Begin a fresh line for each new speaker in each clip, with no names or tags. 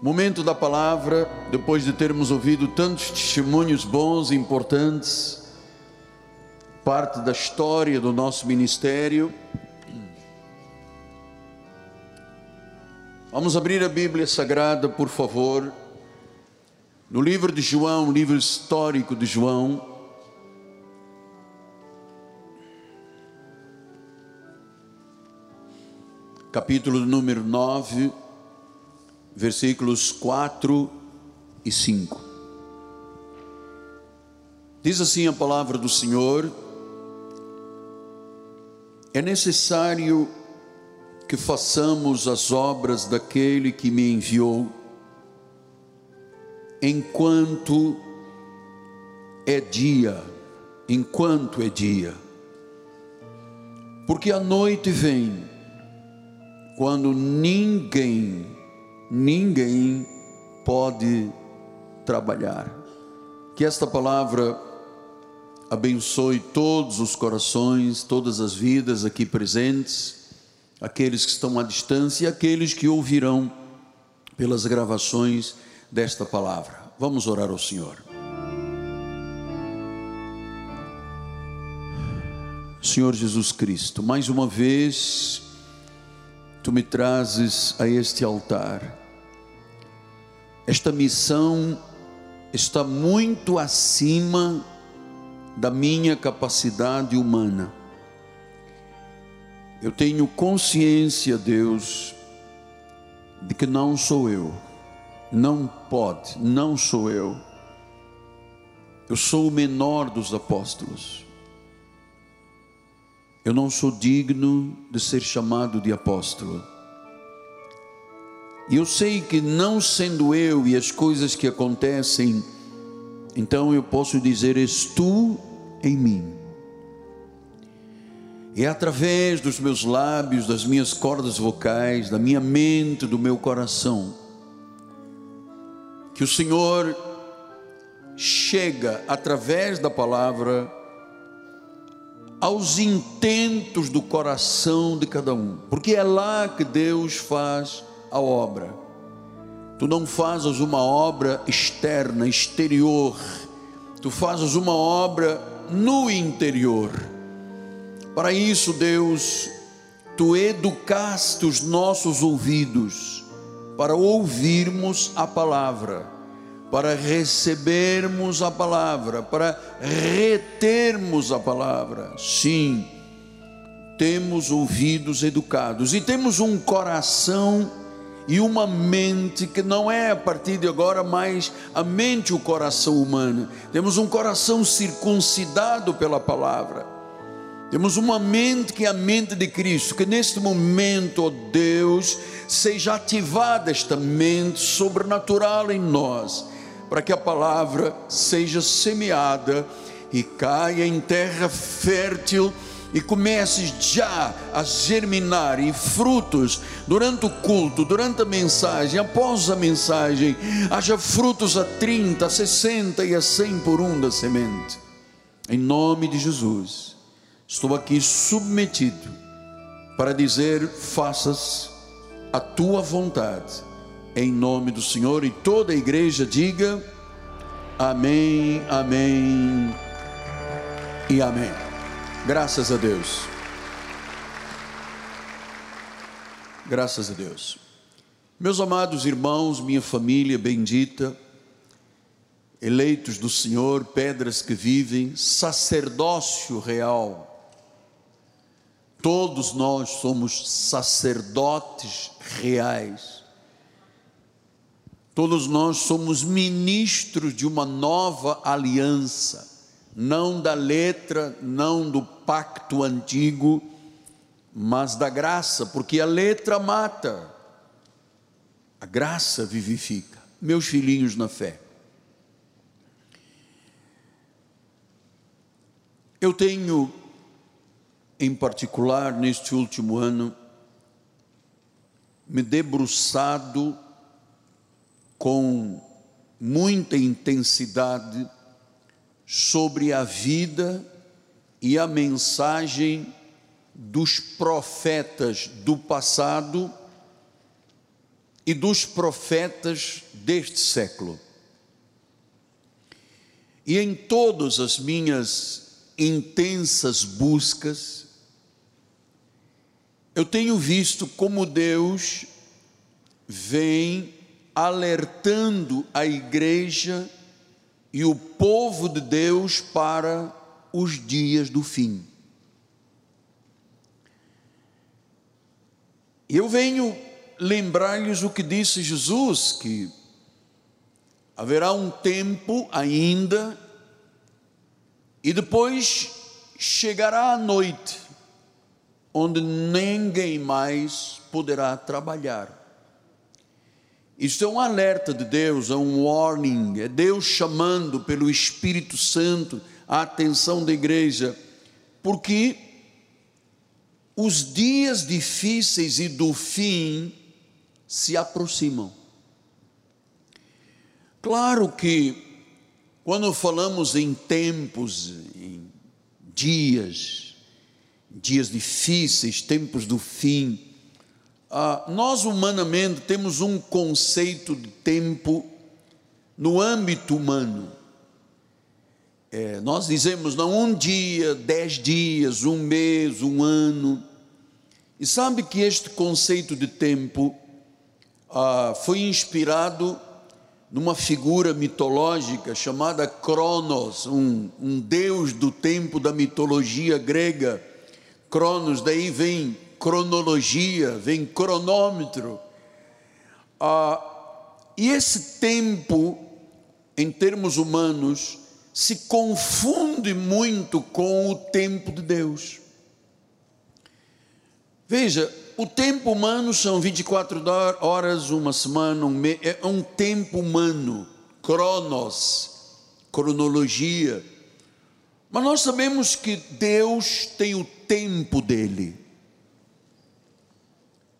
Momento da palavra, depois de termos ouvido tantos testemunhos bons e importantes, parte da história do nosso ministério. Vamos abrir a Bíblia Sagrada, por favor, no livro de João, livro histórico de João. Capítulo número 9 versículos 4 e 5. Diz assim a palavra do Senhor: É necessário que façamos as obras daquele que me enviou, enquanto é dia, enquanto é dia. Porque a noite vem, quando ninguém ninguém pode trabalhar. Que esta palavra abençoe todos os corações, todas as vidas aqui presentes, aqueles que estão à distância e aqueles que ouvirão pelas gravações desta palavra. Vamos orar ao Senhor. Senhor Jesus Cristo, mais uma vez tu me trazes a este altar. Esta missão está muito acima da minha capacidade humana. Eu tenho consciência, Deus, de que não sou eu, não pode, não sou eu. Eu sou o menor dos apóstolos. Eu não sou digno de ser chamado de apóstolo. E eu sei que não sendo eu e as coisas que acontecem, então eu posso dizer: És tu em mim. É através dos meus lábios, das minhas cordas vocais, da minha mente, do meu coração, que o Senhor chega através da palavra aos intentos do coração de cada um, porque é lá que Deus faz a obra. Tu não fazes uma obra externa, exterior, tu fazes uma obra no interior. Para isso, Deus, tu educaste os nossos ouvidos para ouvirmos a palavra para recebermos a palavra, para retermos a palavra. Sim, temos ouvidos educados e temos um coração e uma mente que não é a partir de agora mais a mente e o coração humano. Temos um coração circuncidado pela palavra. Temos uma mente que é a mente de Cristo, que neste momento, ó Deus, seja ativada esta mente sobrenatural em nós para que a palavra seja semeada e caia em terra fértil e comece já a germinar em frutos durante o culto, durante a mensagem, após a mensagem, haja frutos a 30, a 60 e a 100 por um da semente. Em nome de Jesus, estou aqui submetido para dizer: faças a tua vontade em nome do Senhor e toda a igreja diga amém, amém e amém. Graças a Deus. Graças a Deus. Meus amados irmãos, minha família bendita, eleitos do Senhor, pedras que vivem, sacerdócio real. Todos nós somos sacerdotes reais Todos nós somos ministros de uma nova aliança, não da letra, não do pacto antigo, mas da graça, porque a letra mata, a graça vivifica. Meus filhinhos na fé. Eu tenho, em particular neste último ano, me debruçado com muita intensidade sobre a vida e a mensagem dos profetas do passado e dos profetas deste século. E em todas as minhas intensas buscas, eu tenho visto como Deus vem alertando a igreja e o povo de Deus para os dias do fim. Eu venho lembrar-lhes o que disse Jesus, que haverá um tempo ainda, e depois chegará a noite, onde ninguém mais poderá trabalhar. Isto é um alerta de Deus, é um warning, é Deus chamando pelo Espírito Santo a atenção da igreja, porque os dias difíceis e do fim se aproximam. Claro que, quando falamos em tempos, em dias, dias difíceis, tempos do fim, ah, nós humanamente temos um conceito de tempo no âmbito humano. É, nós dizemos não um dia, dez dias, um mês, um ano. E sabe que este conceito de tempo ah, foi inspirado numa figura mitológica chamada Cronos, um, um deus do tempo da mitologia grega. Cronos, daí vem cronologia, vem cronômetro. Ah, e esse tempo, em termos humanos, se confunde muito com o tempo de Deus. Veja, o tempo humano são 24 horas, uma semana, um mês, é um tempo humano, cronos, cronologia. Mas nós sabemos que Deus tem o tempo dele.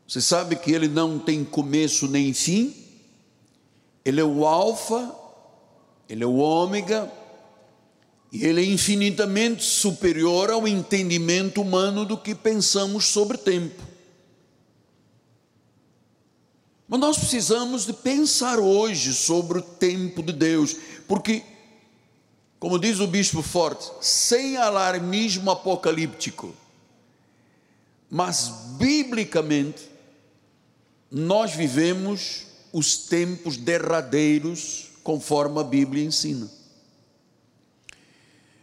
Você sabe que ele não tem começo nem fim, ele é o Alfa, ele é o Ômega, e ele é infinitamente superior ao entendimento humano do que pensamos sobre tempo. Mas nós precisamos de pensar hoje sobre o tempo de Deus, porque, como diz o bispo Forte, sem alarmismo apocalíptico, mas biblicamente, nós vivemos os tempos derradeiros, conforme a Bíblia ensina.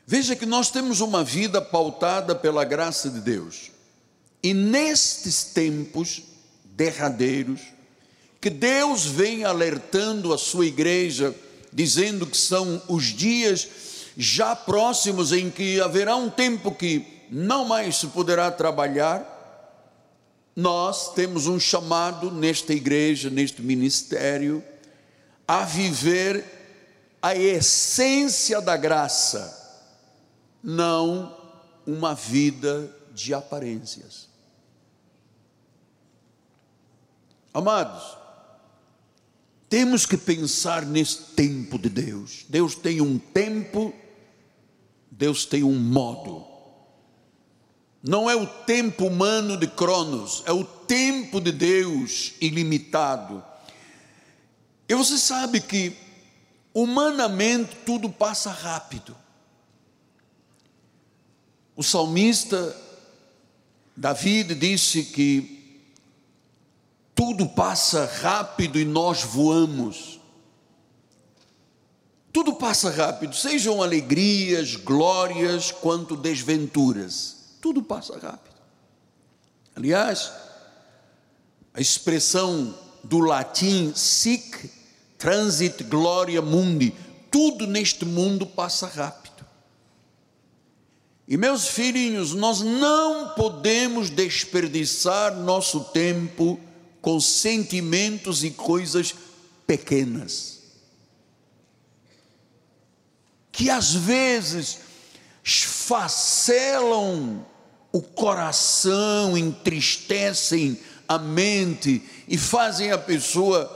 Veja que nós temos uma vida pautada pela graça de Deus, e nestes tempos derradeiros, que Deus vem alertando a sua igreja, dizendo que são os dias já próximos em que haverá um tempo que não mais se poderá trabalhar. Nós temos um chamado nesta igreja, neste ministério, a viver a essência da graça, não uma vida de aparências. Amados, temos que pensar nesse tempo de Deus. Deus tem um tempo, Deus tem um modo. Não é o tempo humano de Cronos, é o tempo de Deus ilimitado. E você sabe que humanamente tudo passa rápido. O salmista David disse que tudo passa rápido e nós voamos. Tudo passa rápido, sejam alegrias, glórias, quanto desventuras. Tudo passa rápido. Aliás, a expressão do latim sic transit gloria mundi, tudo neste mundo passa rápido. E meus filhinhos, nós não podemos desperdiçar nosso tempo com sentimentos e coisas pequenas. Que às vezes esfacelam o coração, entristecem a mente e fazem a pessoa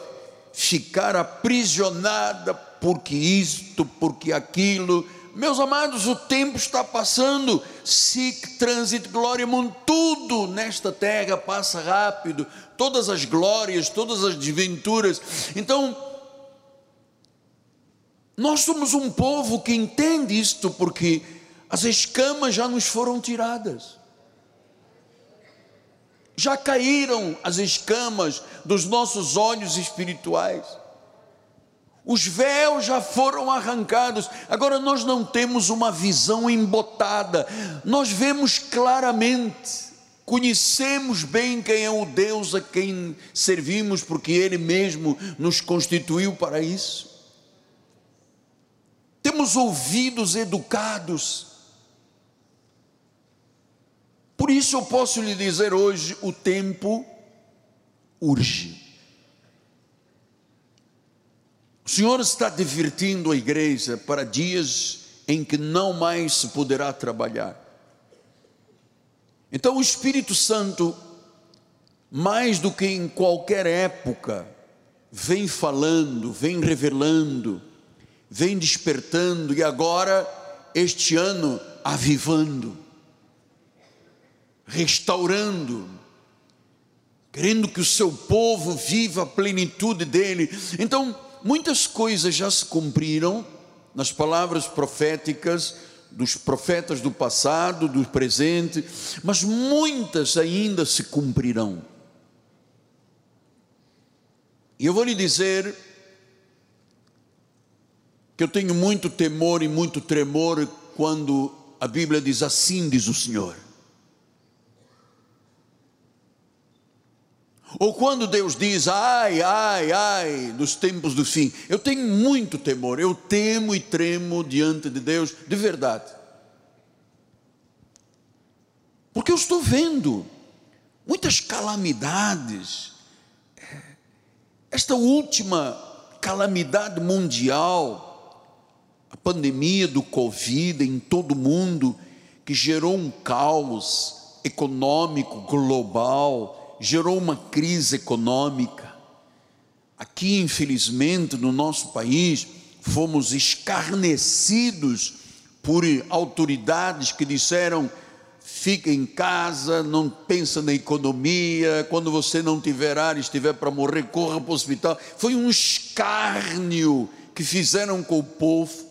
ficar aprisionada porque isto, porque aquilo, meus amados, o tempo está passando. Sic, transit, glória, mundo, tudo nesta terra passa rápido. Todas as glórias, todas as desventuras. Então, nós somos um povo que entende isto, porque as escamas já nos foram tiradas. Já caíram as escamas dos nossos olhos espirituais. Os véus já foram arrancados, agora nós não temos uma visão embotada, nós vemos claramente, conhecemos bem quem é o Deus a quem servimos, porque Ele mesmo nos constituiu para isso. Temos ouvidos educados, por isso eu posso lhe dizer hoje: o tempo urge. O Senhor está divertindo a igreja para dias em que não mais se poderá trabalhar. Então o Espírito Santo, mais do que em qualquer época, vem falando, vem revelando, vem despertando e agora, este ano, avivando, restaurando, querendo que o seu povo viva a plenitude dele. Então, muitas coisas já se cumpriram nas palavras proféticas dos profetas do passado, do presente, mas muitas ainda se cumprirão. E eu vou lhe dizer que eu tenho muito temor e muito tremor quando a Bíblia diz assim diz o Senhor. Ou quando Deus diz, ai, ai, ai, dos tempos do fim, eu tenho muito temor, eu temo e tremo diante de Deus, de verdade. Porque eu estou vendo muitas calamidades. Esta última calamidade mundial, a pandemia do Covid em todo o mundo, que gerou um caos econômico global, gerou uma crise econômica. Aqui, infelizmente, no nosso país, fomos escarnecidos por autoridades que disseram: fica em casa, não pensa na economia, quando você não tiver ar, estiver para morrer, corra para o hospital. Foi um escárnio que fizeram com o povo.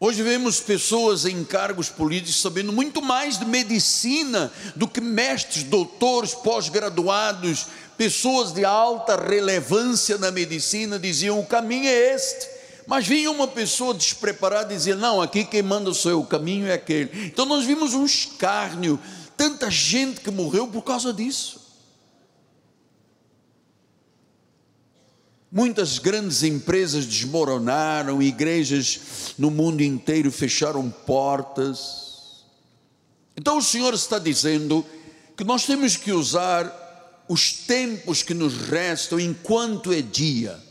Hoje vemos pessoas em cargos políticos sabendo muito mais de medicina do que mestres, doutores, pós-graduados, pessoas de alta relevância na medicina diziam: o caminho é este. Mas vinha uma pessoa despreparada e dizia: Não, aqui quem manda sou eu, o caminho é aquele. Então nós vimos um escárnio, tanta gente que morreu por causa disso. Muitas grandes empresas desmoronaram, igrejas no mundo inteiro fecharam portas. Então o Senhor está dizendo que nós temos que usar os tempos que nos restam enquanto é dia.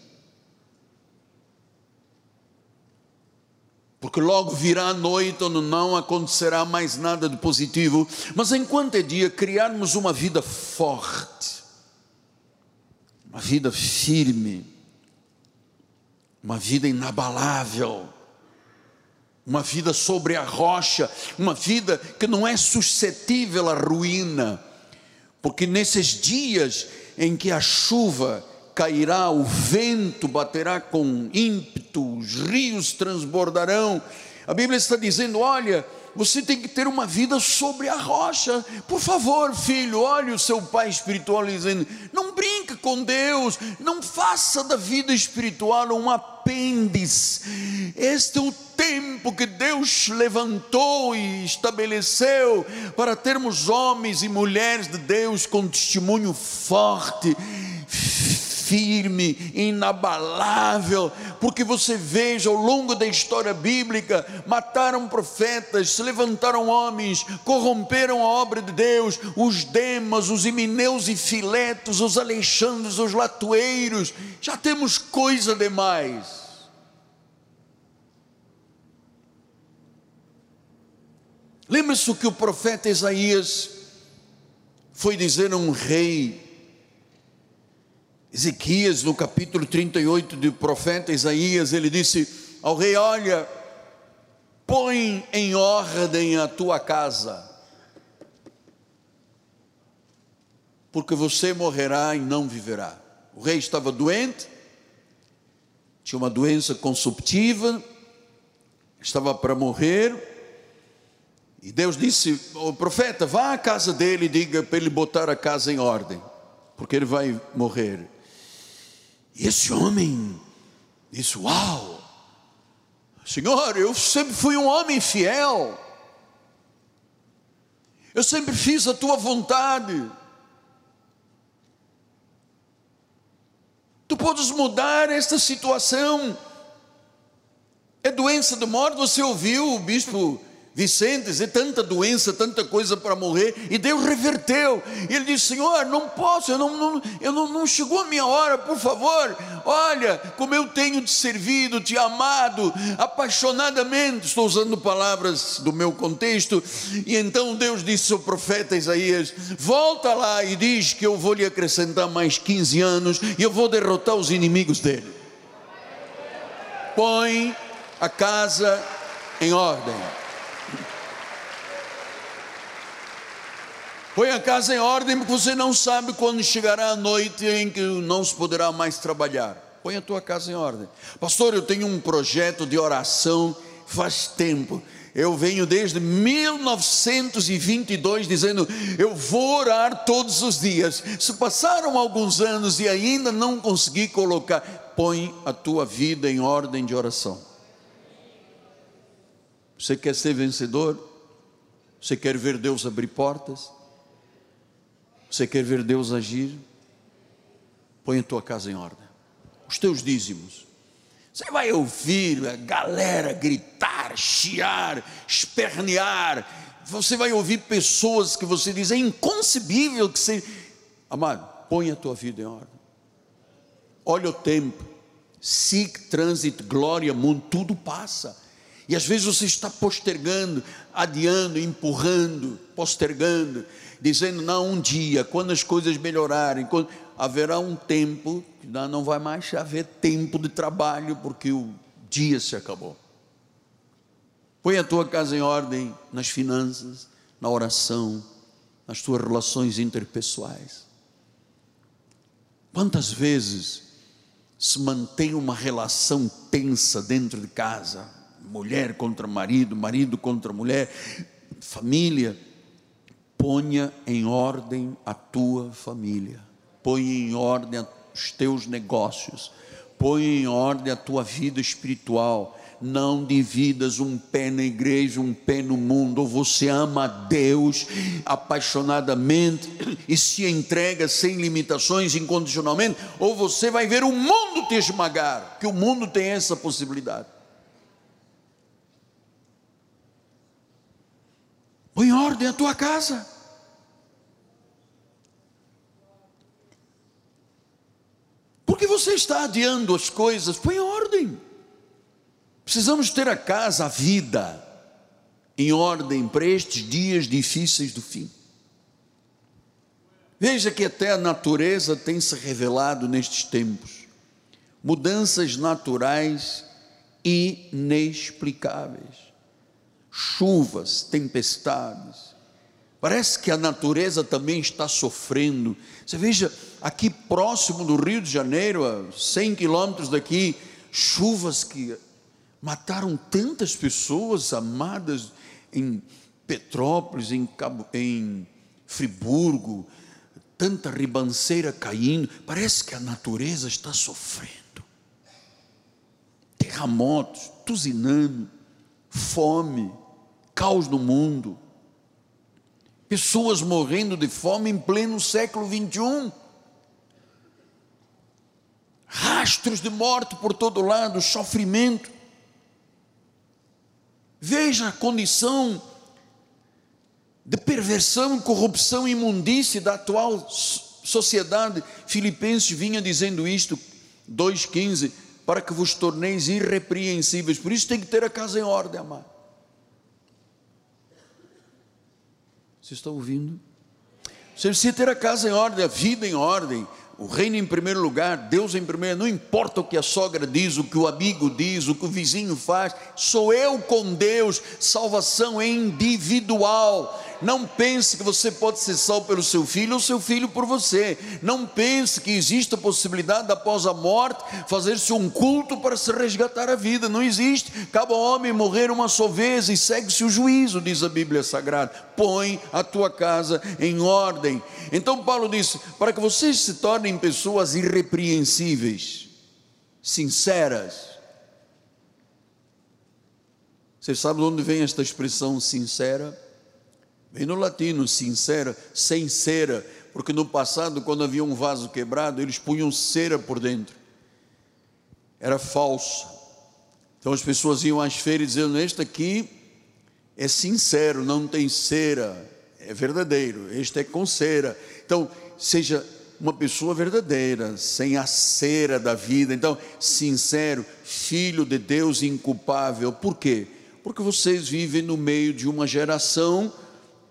Porque logo virá a noite onde não acontecerá mais nada de positivo, mas enquanto é dia, criarmos uma vida forte uma vida firme, uma vida inabalável, uma vida sobre a rocha, uma vida que não é suscetível à ruína, porque nesses dias em que a chuva cairá, o vento baterá com ímpeto, os rios transbordarão, a Bíblia está dizendo: olha, você tem que ter uma vida sobre a rocha. Por favor, filho, olhe o seu pai espiritual dizendo: não brinque com Deus, não faça da vida espiritual um apêndice. Este é o tempo que Deus levantou e estabeleceu para termos homens e mulheres de Deus com testemunho forte firme, inabalável, porque você veja ao longo da história bíblica: mataram profetas, se levantaram homens, corromperam a obra de Deus, os Demas, os Imineus e Filetos, os Alexandres, os Latueiros, já temos coisa demais. Lembre-se o que o profeta Isaías foi dizer a um rei Ezequias, no capítulo 38 do profeta Isaías, ele disse ao rei: Olha, põe em ordem a tua casa, porque você morrerá e não viverá. O rei estava doente, tinha uma doença consumptiva, estava para morrer, e Deus disse: O profeta, vá à casa dele e diga para ele botar a casa em ordem, porque ele vai morrer. Esse homem disse: Uau, Senhor, eu sempre fui um homem fiel, eu sempre fiz a tua vontade. Tu podes mudar esta situação. É doença de morte, você ouviu o bispo Vicente, e tanta doença, tanta coisa para morrer, e Deus reverteu. E ele disse: Senhor, não posso, eu não, não, eu não, não chegou a minha hora, por favor. Olha como eu tenho te servido, te amado apaixonadamente. Estou usando palavras do meu contexto. E então Deus disse ao profeta Isaías: Volta lá e diz que eu vou lhe acrescentar mais 15 anos e eu vou derrotar os inimigos dele. Põe a casa em ordem. Põe a casa em ordem, porque você não sabe quando chegará a noite em que não se poderá mais trabalhar. Põe a tua casa em ordem. Pastor, eu tenho um projeto de oração faz tempo. Eu venho desde 1922 dizendo: eu vou orar todos os dias. Se passaram alguns anos e ainda não consegui colocar, põe a tua vida em ordem de oração. Você quer ser vencedor? Você quer ver Deus abrir portas? Você quer ver Deus agir? Põe a tua casa em ordem. Os teus dízimos. Você vai ouvir a galera gritar, chiar, espernear. Você vai ouvir pessoas que você diz: é inconcebível que você. Amado, põe a tua vida em ordem. Olha o tempo. Seek, transit, glória, mundo, tudo passa. E às vezes você está postergando, adiando, empurrando, postergando dizendo: não, um dia, quando as coisas melhorarem, quando, haverá um tempo, não vai mais haver tempo de trabalho, porque o dia se acabou. Põe a tua casa em ordem nas finanças, na oração, nas tuas relações interpessoais. Quantas vezes se mantém uma relação tensa dentro de casa, mulher contra marido, marido contra mulher, família, ponha em ordem a tua família, ponha em ordem os teus negócios, ponha em ordem a tua vida espiritual. Não dividas um pé na igreja, um pé no mundo. Ou você ama a Deus apaixonadamente e se entrega sem limitações, incondicionalmente, ou você vai ver o mundo te esmagar, que o mundo tem essa possibilidade. Põe em ordem a tua casa. Por que você está adiando as coisas? Põe em ordem. Precisamos ter a casa, a vida, em ordem para estes dias difíceis do fim. Veja que até a natureza tem se revelado nestes tempos. Mudanças naturais inexplicáveis chuvas, tempestades. Parece que a natureza também está sofrendo. Você veja, aqui próximo do Rio de Janeiro, a 100 quilômetros daqui, chuvas que mataram tantas pessoas amadas em Petrópolis, em, Cabo, em Friburgo, tanta ribanceira caindo. Parece que a natureza está sofrendo. Terremotos, tuzinando, fome caos no mundo, pessoas morrendo de fome em pleno século 21, rastros de morte por todo lado, sofrimento. Veja a condição de perversão, corrupção e imundície da atual sociedade. Filipenses vinha dizendo isto, 2,15, para que vos torneis irrepreensíveis. Por isso tem que ter a casa em ordem, amado. Você está ouvindo? Você precisa ter a casa em ordem, a vida em ordem, o reino em primeiro lugar, Deus em primeiro, não importa o que a sogra diz, o que o amigo diz, o que o vizinho faz, sou eu com Deus, salvação é individual. Não pense que você pode ser salvo pelo seu filho ou seu filho por você. Não pense que existe a possibilidade, após a morte, fazer-se um culto para se resgatar a vida. Não existe. Cabe ao homem morrer uma só vez e segue-se o juízo, diz a Bíblia Sagrada. Põe a tua casa em ordem. Então Paulo disse: para que vocês se tornem pessoas irrepreensíveis, sinceras. Você sabe de onde vem esta expressão sincera? Vem no latino, sincera, sem cera, porque no passado, quando havia um vaso quebrado, eles punham cera por dentro. Era falsa. Então as pessoas iam às feiras dizendo: Este aqui é sincero, não tem cera, é verdadeiro, este é com cera. Então, seja uma pessoa verdadeira, sem a cera da vida. Então, sincero, filho de Deus inculpável. Por quê? Porque vocês vivem no meio de uma geração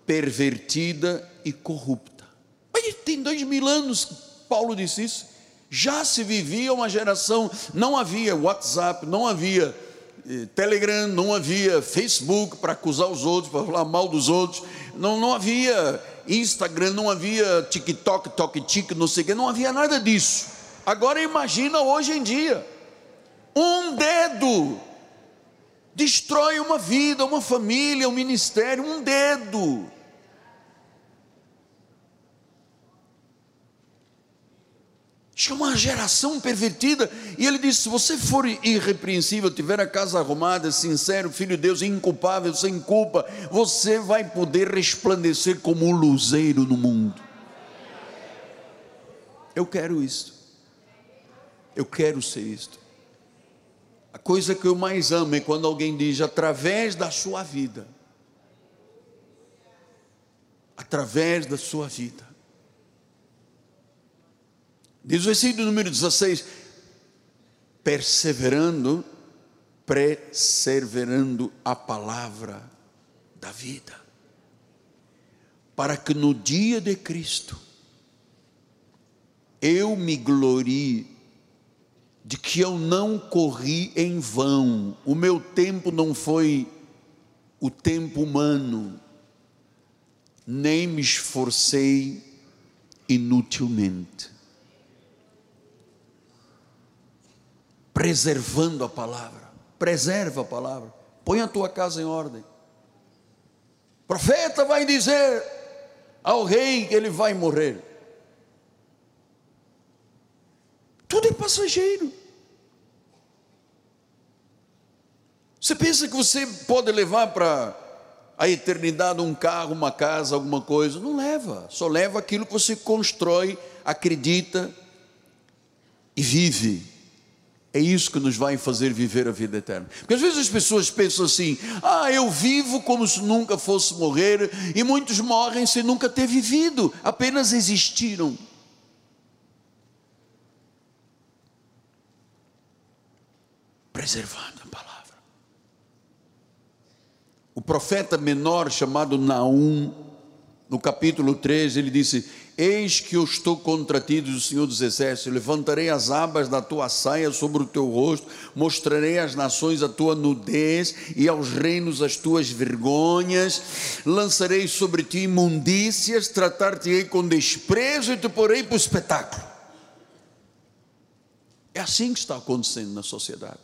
pervertida e corrupta. Mas tem dois mil anos que Paulo disse isso. Já se vivia uma geração, não havia WhatsApp, não havia eh, Telegram, não havia Facebook para acusar os outros, para falar mal dos outros, não, não havia Instagram, não havia TikTok, TokTik, não sei o que, não havia nada disso. Agora imagina hoje em dia, um dedo destrói uma vida, uma família, um ministério, um dedo. Tinha uma geração pervertida. E ele disse: se você for irrepreensível, tiver a casa arrumada, sincero, filho de Deus, inculpável, sem culpa, você vai poder resplandecer como um luzeiro no mundo. Eu quero isto. Eu quero ser isto. A coisa que eu mais amo é quando alguém diz, através da sua vida, através da sua vida, Diz o versículo número 16: perseverando, perseverando a palavra da vida, para que no dia de Cristo eu me glorie de que eu não corri em vão, o meu tempo não foi o tempo humano, nem me esforcei inutilmente. Preservando a palavra. Preserva a palavra. Põe a tua casa em ordem. O profeta vai dizer ao rei que ele vai morrer. Tudo é passageiro. Você pensa que você pode levar para a eternidade um carro, uma casa, alguma coisa? Não leva. Só leva aquilo que você constrói, acredita e vive. É isso que nos vai fazer viver a vida eterna. Porque às vezes as pessoas pensam assim: ah, eu vivo como se nunca fosse morrer, e muitos morrem sem nunca ter vivido, apenas existiram. Preservando a palavra. O profeta menor chamado Naum, no capítulo 3, ele disse: Eis que eu estou contra ti, diz o Senhor dos Exércitos, levantarei as abas da tua saia sobre o teu rosto, mostrarei às nações a tua nudez e aos reinos as tuas vergonhas, lançarei sobre ti imundícias, tratar-te-ei com desprezo e te porei para o espetáculo. É assim que está acontecendo na sociedade.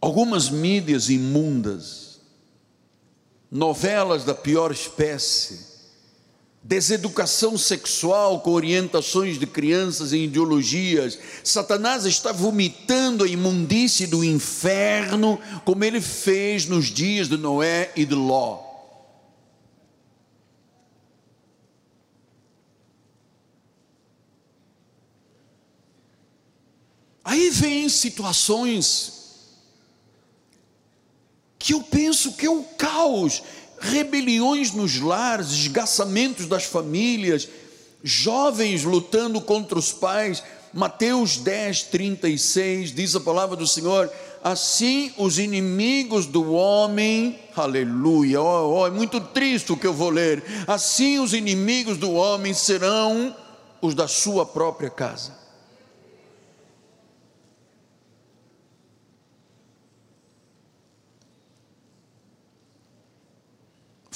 Algumas mídias imundas, novelas da pior espécie, deseducação sexual com orientações de crianças em ideologias. Satanás está vomitando a imundície do inferno, como ele fez nos dias de Noé e de Ló. Aí vem situações que eu penso que é o caos, rebeliões nos lares, esgaçamentos das famílias, jovens lutando contra os pais, Mateus 10, 36, diz a palavra do Senhor: assim os inimigos do homem, aleluia, oh, oh, é muito triste o que eu vou ler. Assim os inimigos do homem serão os da sua própria casa.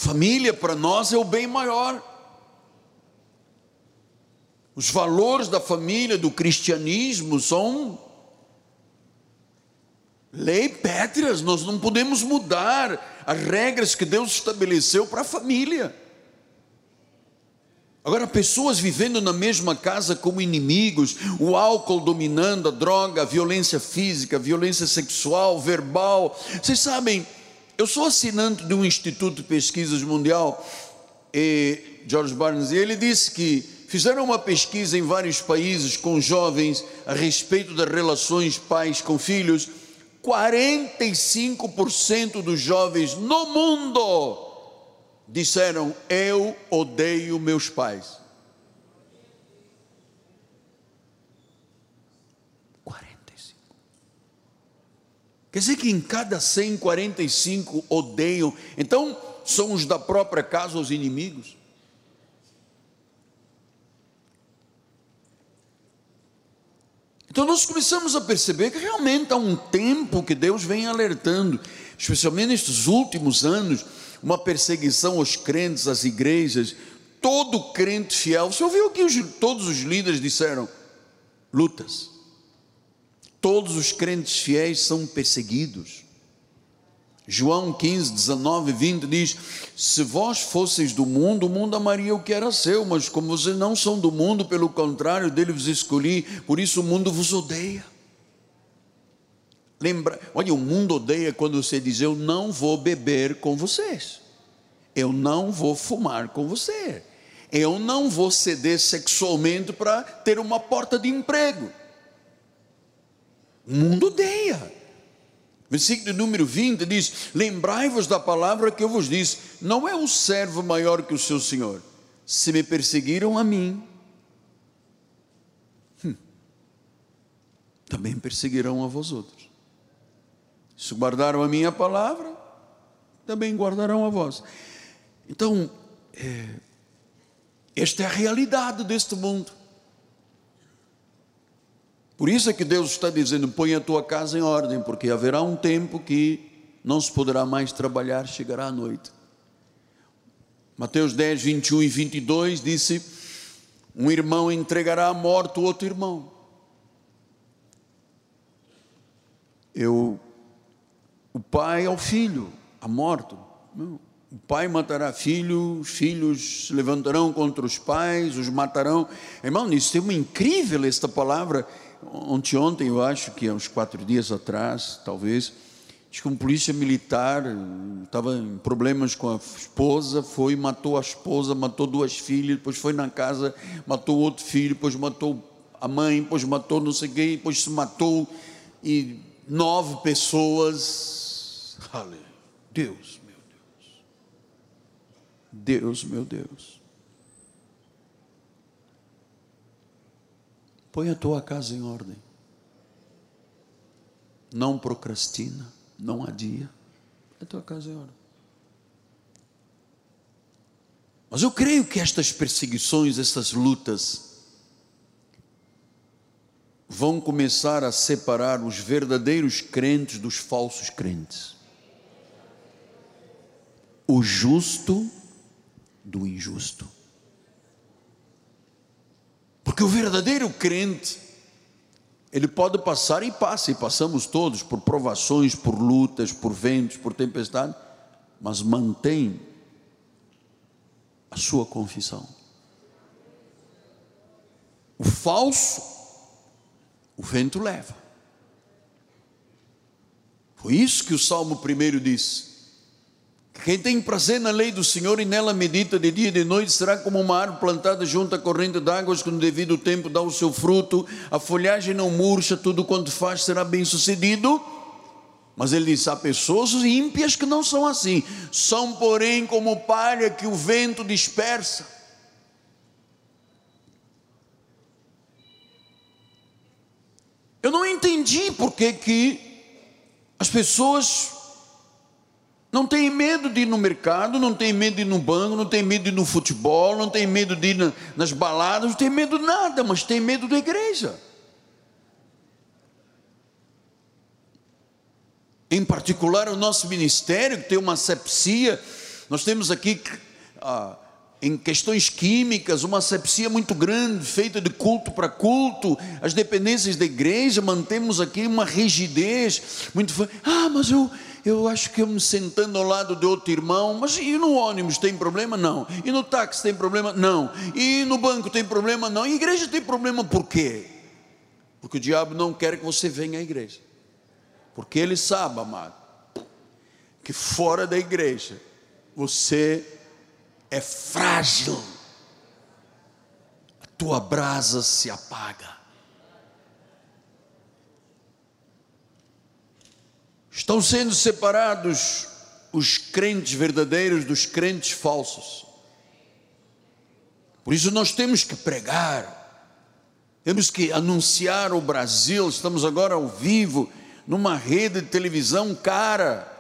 Família para nós é o bem maior. Os valores da família, do cristianismo, são lei pétreas, nós não podemos mudar as regras que Deus estabeleceu para a família. Agora, pessoas vivendo na mesma casa como inimigos, o álcool dominando, a droga, a violência física, a violência sexual, verbal. Vocês sabem, eu sou assinante de um instituto de pesquisas mundial, e George Barnes, e ele disse que fizeram uma pesquisa em vários países com jovens a respeito das relações pais com filhos. 45% dos jovens no mundo disseram: Eu odeio meus pais. Quer dizer que em cada 145 odeiam. Então, são os da própria casa os inimigos. Então nós começamos a perceber que realmente há um tempo que Deus vem alertando, especialmente nestes últimos anos, uma perseguição aos crentes, às igrejas. Todo crente fiel, você ouviu o que os, todos os líderes disseram? Lutas. Todos os crentes fiéis são perseguidos. João 15, 19, 20 diz: Se vós fosseis do mundo, o mundo amaria o que era seu, mas como vocês não são do mundo, pelo contrário, dele vos escolhi, por isso o mundo vos odeia. Lembra, olha, o mundo odeia quando você diz: Eu não vou beber com vocês, eu não vou fumar com você, eu não vou ceder sexualmente para ter uma porta de emprego. O mundo odeia. Versículo número 20 diz: Lembrai-vos da palavra que eu vos disse: Não é um servo maior que o seu senhor. Se me perseguiram a mim, hum, também perseguirão a vós outros. Se guardaram a minha palavra, também guardarão a vós. Então, é, esta é a realidade deste mundo. Por isso é que Deus está dizendo: põe a tua casa em ordem, porque haverá um tempo que não se poderá mais trabalhar, chegará a noite. Mateus 10, 21 e 22 disse: Um irmão entregará à morte o outro irmão. Eu, o pai ao filho, a morte. O pai matará filho, os filhos se levantarão contra os pais, os matarão. Irmão, isso é uma incrível esta palavra Ontem, ontem, eu acho que há uns quatro dias atrás, talvez, acho que um polícia militar estava em problemas com a esposa, foi matou a esposa, matou duas filhas, depois foi na casa, matou outro filho, depois matou a mãe, depois matou não sei quem, depois se matou e nove pessoas. Deus, meu Deus. Deus, meu Deus. Põe a tua casa em ordem. Não procrastina, não adia. A tua casa em ordem. Mas eu creio que estas perseguições, estas lutas, vão começar a separar os verdadeiros crentes dos falsos crentes. O justo do injusto. Porque o verdadeiro crente, ele pode passar e passa, e passamos todos por provações, por lutas, por ventos, por tempestade, mas mantém a sua confissão. O falso, o vento leva. Foi isso que o Salmo 1 disse. Quem tem prazer na lei do Senhor e nela medita de dia e de noite será como uma árvore plantada junto à corrente d'águas que no devido tempo dá o seu fruto, a folhagem não murcha, tudo quanto faz será bem sucedido. Mas ele diz: há pessoas ímpias que não são assim, são, porém, como palha que o vento dispersa. Eu não entendi por que, que as pessoas não têm medo de ir no mercado, não têm medo de ir no banco, não têm medo de ir no futebol, não têm medo de ir nas baladas, não têm medo de nada, mas têm medo da igreja. Em particular, o nosso ministério, que tem uma sepsia, nós temos aqui. Ah, em questões químicas, uma sepsia muito grande, feita de culto para culto, as dependências da igreja, mantemos aqui uma rigidez muito. Ah, mas eu, eu acho que eu me sentando ao lado de outro irmão, mas e no ônibus tem problema? Não. E no táxi tem problema? Não. E no banco tem problema? Não. E igreja tem problema por quê? Porque o diabo não quer que você venha à igreja. Porque ele sabe, amado, que fora da igreja você é frágil, a tua brasa se apaga. Estão sendo separados os crentes verdadeiros dos crentes falsos. Por isso nós temos que pregar, temos que anunciar o Brasil. Estamos agora ao vivo numa rede de televisão cara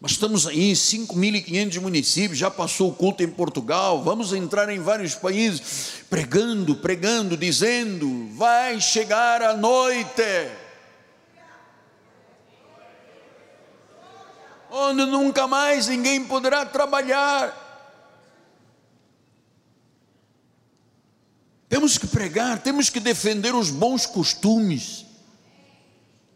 mas estamos aí em 5.500 municípios, já passou o culto em Portugal, vamos entrar em vários países, pregando, pregando, dizendo: vai chegar a noite, onde nunca mais ninguém poderá trabalhar. Temos que pregar, temos que defender os bons costumes.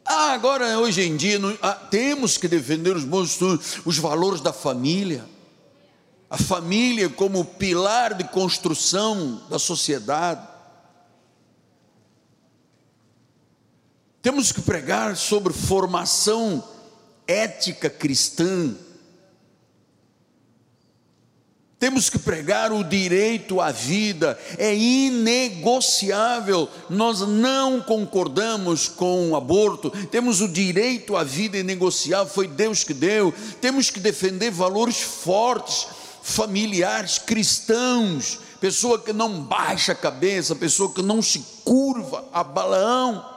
Ah, agora, hoje em dia, ah, temos que defender os bons os valores da família. A família como pilar de construção da sociedade. Temos que pregar sobre formação ética cristã. Temos que pregar o direito à vida, é inegociável. Nós não concordamos com o aborto, temos o direito à vida inegociável, foi Deus que deu. Temos que defender valores fortes, familiares, cristãos, pessoa que não baixa a cabeça, pessoa que não se curva a Balaão.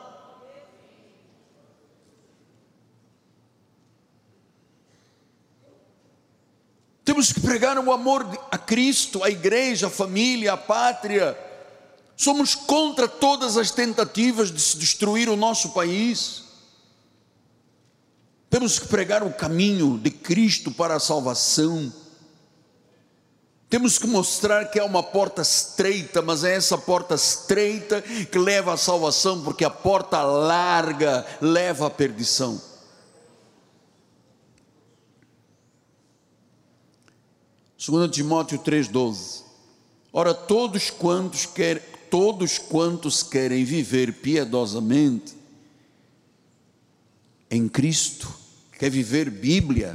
Temos que pregar o amor a Cristo, a igreja, a família, a pátria. Somos contra todas as tentativas de se destruir o nosso país. Temos que pregar o caminho de Cristo para a salvação. Temos que mostrar que é uma porta estreita, mas é essa porta estreita que leva à salvação, porque a porta larga leva à perdição. 2 Timóteo 3,12. Ora, todos quantos, quer, todos quantos querem viver piedosamente em Cristo, quer viver Bíblia,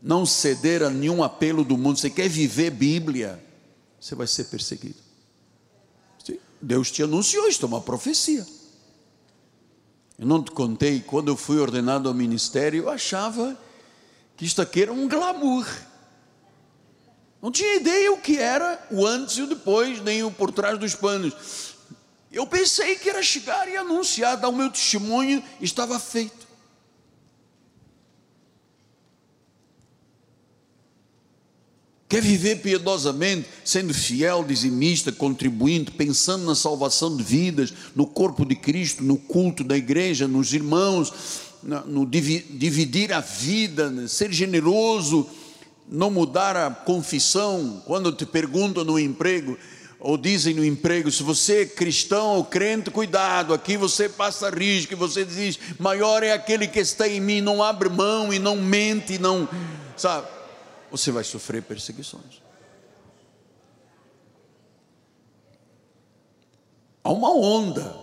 não ceder a nenhum apelo do mundo, você quer viver Bíblia, você vai ser perseguido. Deus te anunciou, isto é uma profecia. Eu não te contei, quando eu fui ordenado ao ministério, eu achava que isto aqui era um glamour. Não tinha ideia o que era o antes e o depois, nem o por trás dos panos. Eu pensei que era chegar e anunciar, dar o meu testemunho, estava feito. Quer viver piedosamente, sendo fiel, dizimista, contribuindo, pensando na salvação de vidas, no corpo de Cristo, no culto da igreja, nos irmãos, no dividir a vida, ser generoso, não mudar a confissão quando te perguntam no emprego ou dizem no emprego, se você é cristão ou crente, cuidado, aqui você passa risco, e você diz, maior é aquele que está em mim, não abre mão e não mente, não, sabe? Você vai sofrer perseguições. Há uma onda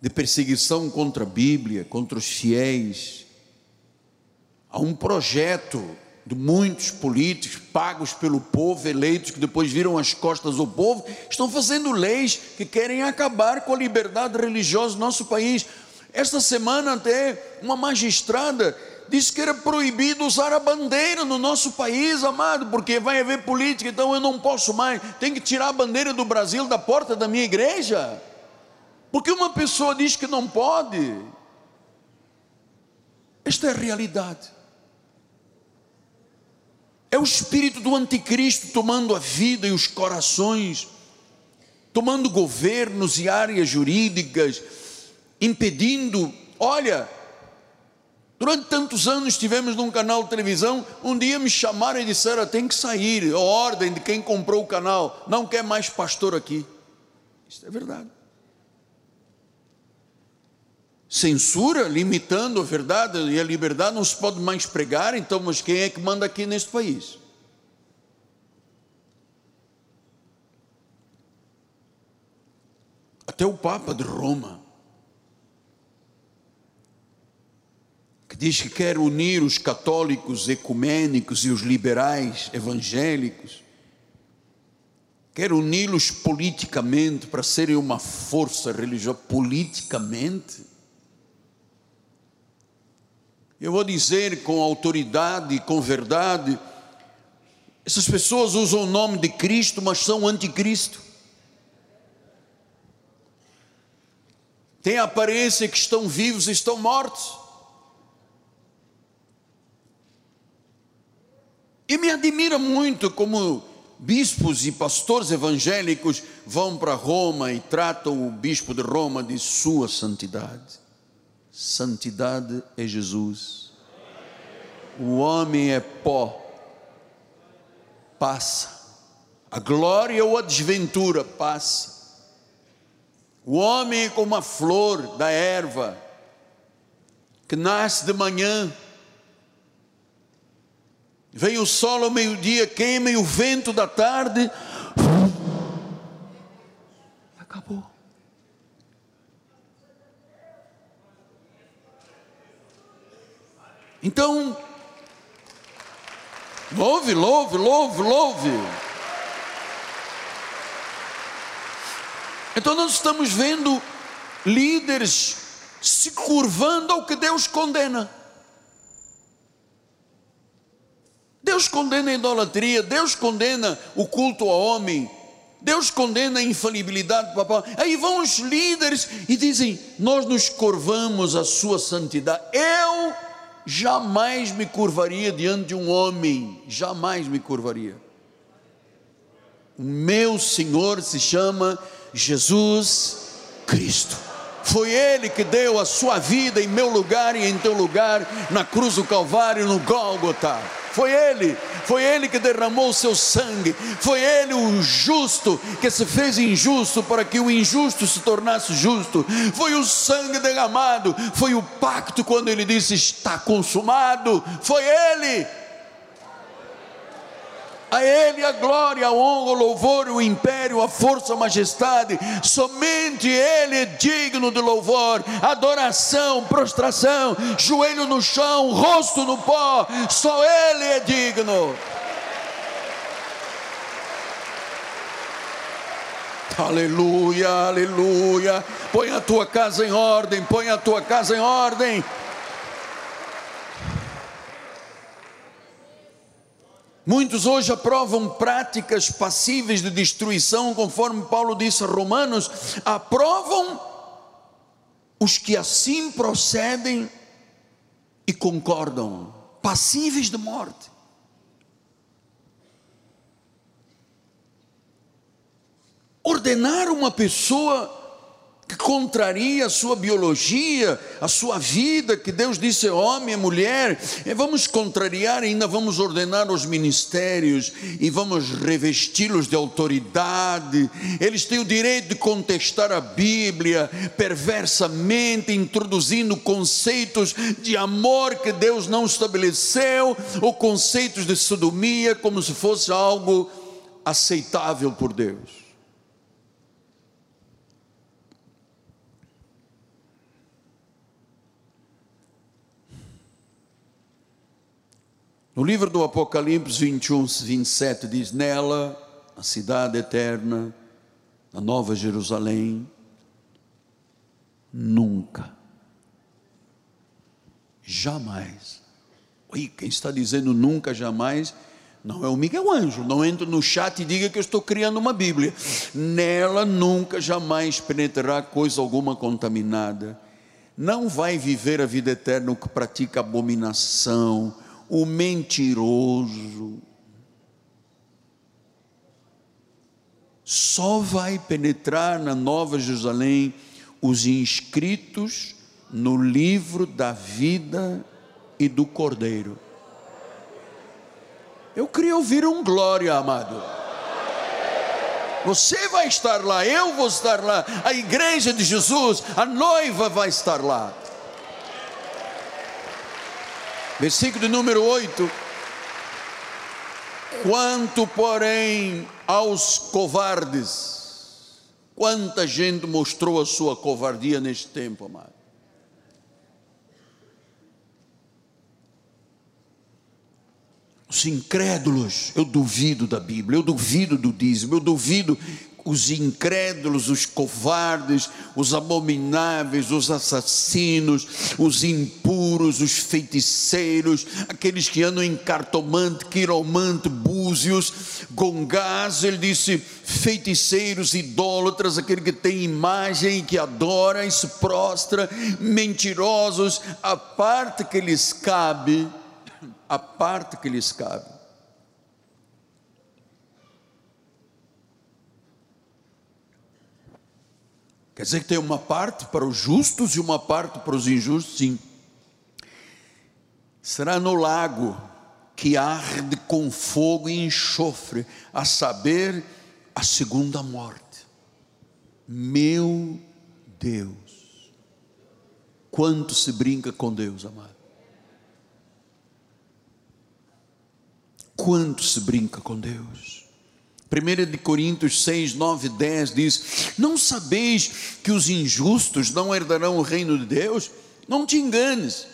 de perseguição contra a Bíblia, contra os fiéis. Há um projeto de muitos políticos pagos pelo povo, eleitos, que depois viram as costas do povo, estão fazendo leis que querem acabar com a liberdade religiosa do nosso país. Esta semana, até uma magistrada disse que era proibido usar a bandeira no nosso país, amado, porque vai haver política, então eu não posso mais, tem que tirar a bandeira do Brasil da porta da minha igreja. Porque uma pessoa diz que não pode. Esta é a realidade. É o espírito do anticristo tomando a vida e os corações, tomando governos e áreas jurídicas, impedindo. Olha, durante tantos anos estivemos num canal de televisão, um dia me chamaram e disseram: tem que sair, a ordem de quem comprou o canal, não quer mais pastor aqui. Isso é verdade censura, limitando a verdade e a liberdade, não se pode mais pregar, então, mas quem é que manda aqui neste país? Até o Papa de Roma, que diz que quer unir os católicos ecumênicos e os liberais evangélicos, quer uni-los politicamente para serem uma força religiosa, politicamente. Eu vou dizer com autoridade com verdade: essas pessoas usam o nome de Cristo, mas são anticristo. Tem a aparência que estão vivos e estão mortos. E me admira muito como bispos e pastores evangélicos vão para Roma e tratam o bispo de Roma de sua santidade. Santidade é Jesus. O homem é pó, passa. A glória ou a desventura passa. O homem é como a flor da erva, que nasce de manhã, vem o sol ao meio-dia, queima e o vento da tarde, Então, louve, louve, louve, louve. Então, nós estamos vendo líderes se curvando ao que Deus condena. Deus condena a idolatria, Deus condena o culto ao homem, Deus condena a infalibilidade do papai. Aí vão os líderes e dizem: Nós nos curvamos à sua santidade. Eu jamais me curvaria diante de um homem, jamais me curvaria. O meu Senhor se chama Jesus Cristo. Foi Ele que deu a sua vida em meu lugar e em teu lugar, na cruz do Calvário, no Gólgota. Foi Ele, foi Ele que derramou o seu sangue, foi Ele o justo que se fez injusto para que o injusto se tornasse justo, foi o sangue derramado, foi o pacto quando Ele disse: Está consumado, foi Ele a Ele a glória, a honra, o louvor, o império, a força, a majestade. Somente Ele é digno de louvor, adoração, prostração, joelho no chão, rosto no pó. Só Ele é digno. Aleluia, aleluia. Põe a tua casa em ordem, põe a tua casa em ordem. Muitos hoje aprovam práticas passíveis de destruição, conforme Paulo disse a Romanos, aprovam os que assim procedem e concordam, passíveis de morte. Ordenar uma pessoa que contraria a sua biologia, a sua vida, que Deus disse é homem, é mulher, e vamos contrariar, ainda vamos ordenar os ministérios e vamos revesti-los de autoridade. Eles têm o direito de contestar a Bíblia perversamente, introduzindo conceitos de amor que Deus não estabeleceu, ou conceitos de sodomia, como se fosse algo aceitável por Deus. No livro do Apocalipse 21, 27 diz: Nela, a cidade eterna, a nova Jerusalém, nunca, jamais. Oi, quem está dizendo nunca, jamais, Não é o Miguel Ângelo, não entre no chat e diga que eu estou criando uma Bíblia. Nela nunca jamais penetrará coisa alguma contaminada. Não vai viver a vida eterna o que pratica abominação, o mentiroso. Só vai penetrar na Nova Jerusalém os inscritos no livro da vida e do Cordeiro. Eu queria ouvir um glória, amado. Você vai estar lá, eu vou estar lá, a igreja de Jesus, a noiva vai estar lá. Versículo número 8. Quanto, porém, aos covardes, quanta gente mostrou a sua covardia neste tempo, amado. Os incrédulos, eu duvido da Bíblia, eu duvido do dízimo, eu duvido os incrédulos, os covardes, os abomináveis, os assassinos, os impuros, os feiticeiros, aqueles que andam em cartomante, quiromante, búzios, gongás, ele disse feiticeiros, idólatras, aquele que tem imagem, que adora e se prostra, mentirosos, a parte que lhes cabe a parte que lhes cabe. Quer dizer que tem uma parte para os justos e uma parte para os injustos? Sim. Será no lago que arde com fogo e enxofre, a saber, a segunda morte. Meu Deus, quanto se brinca com Deus, amado. Quanto se brinca com Deus. 1 de Coríntios 6, 9, 10 diz: Não sabeis que os injustos não herdarão o reino de Deus? Não te enganes.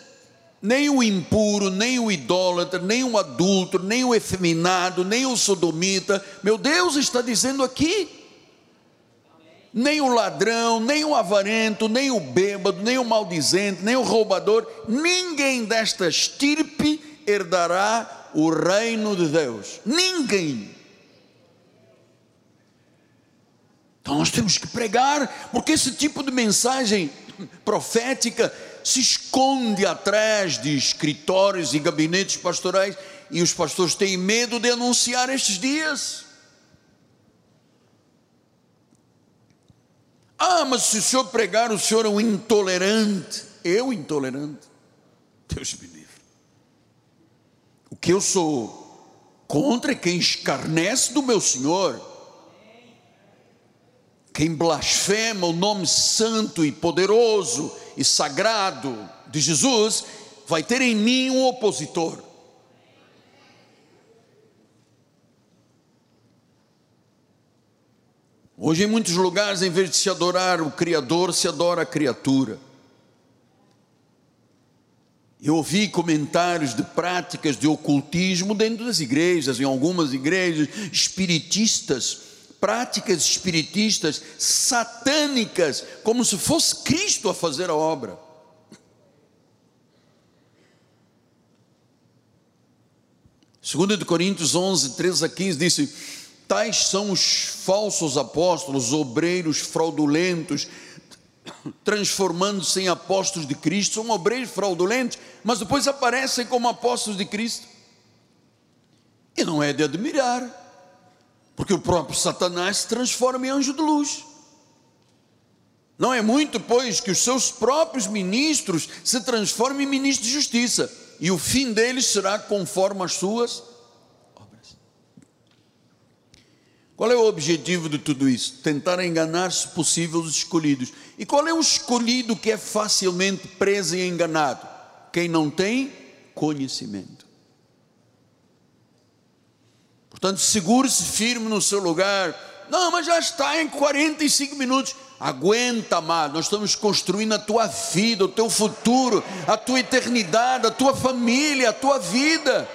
Nem o impuro, nem o idólatra, nem o adulto, nem o efeminado, nem o sodomita, meu Deus está dizendo aqui, nem o ladrão, nem o avarento, nem o bêbado, nem o maldizente, nem o roubador, ninguém desta estirpe herdará o reino de Deus. Ninguém. Então nós temos que pregar, porque esse tipo de mensagem profética se esconde atrás de escritórios e gabinetes pastorais e os pastores têm medo de anunciar estes dias. Ah, mas se o senhor pregar, o senhor é um intolerante. Eu intolerante? Deus me livre. O que eu sou contra é quem escarnece do meu Senhor, quem blasfema o nome santo e poderoso e sagrado de Jesus, vai ter em mim um opositor. Hoje, em muitos lugares, em vez de se adorar o Criador, se adora a criatura. Eu ouvi comentários de práticas de ocultismo dentro das igrejas, em algumas igrejas, espiritistas, práticas espiritistas satânicas, como se fosse Cristo a fazer a obra. Segundo de Coríntios 11, 13 a 15, disse, tais são os falsos apóstolos, obreiros fraudulentos, transformando-se em apóstolos de Cristo, são obreiros fraudulentos, mas depois aparecem como apóstolos de Cristo. E não é de admirar, porque o próprio Satanás se transforma em anjo de luz. Não é muito, pois, que os seus próprios ministros se transformem em ministros de justiça, e o fim deles será conforme as suas Qual é o objetivo de tudo isso? Tentar enganar, se possível, os escolhidos. E qual é o escolhido que é facilmente preso e enganado? Quem não tem conhecimento. Portanto, segure-se firme no seu lugar. Não, mas já está em 45 minutos. Aguenta, amado. Nós estamos construindo a tua vida, o teu futuro, a tua eternidade, a tua família, a tua vida.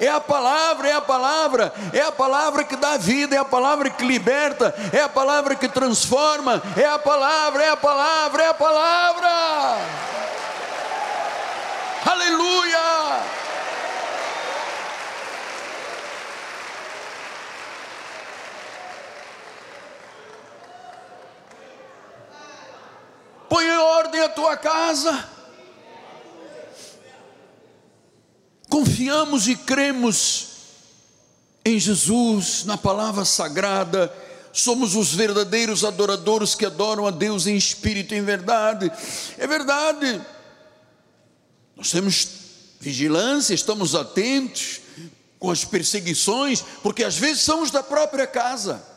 É a palavra, é a palavra, é a palavra que dá vida, é a palavra que liberta, é a palavra que transforma, é a palavra, é a palavra, é a palavra. Aleluia! A tua casa. Confiamos e cremos em Jesus, na palavra sagrada, somos os verdadeiros adoradores que adoram a Deus em espírito e em verdade. É verdade. Nós temos vigilância, estamos atentos com as perseguições, porque às vezes somos da própria casa.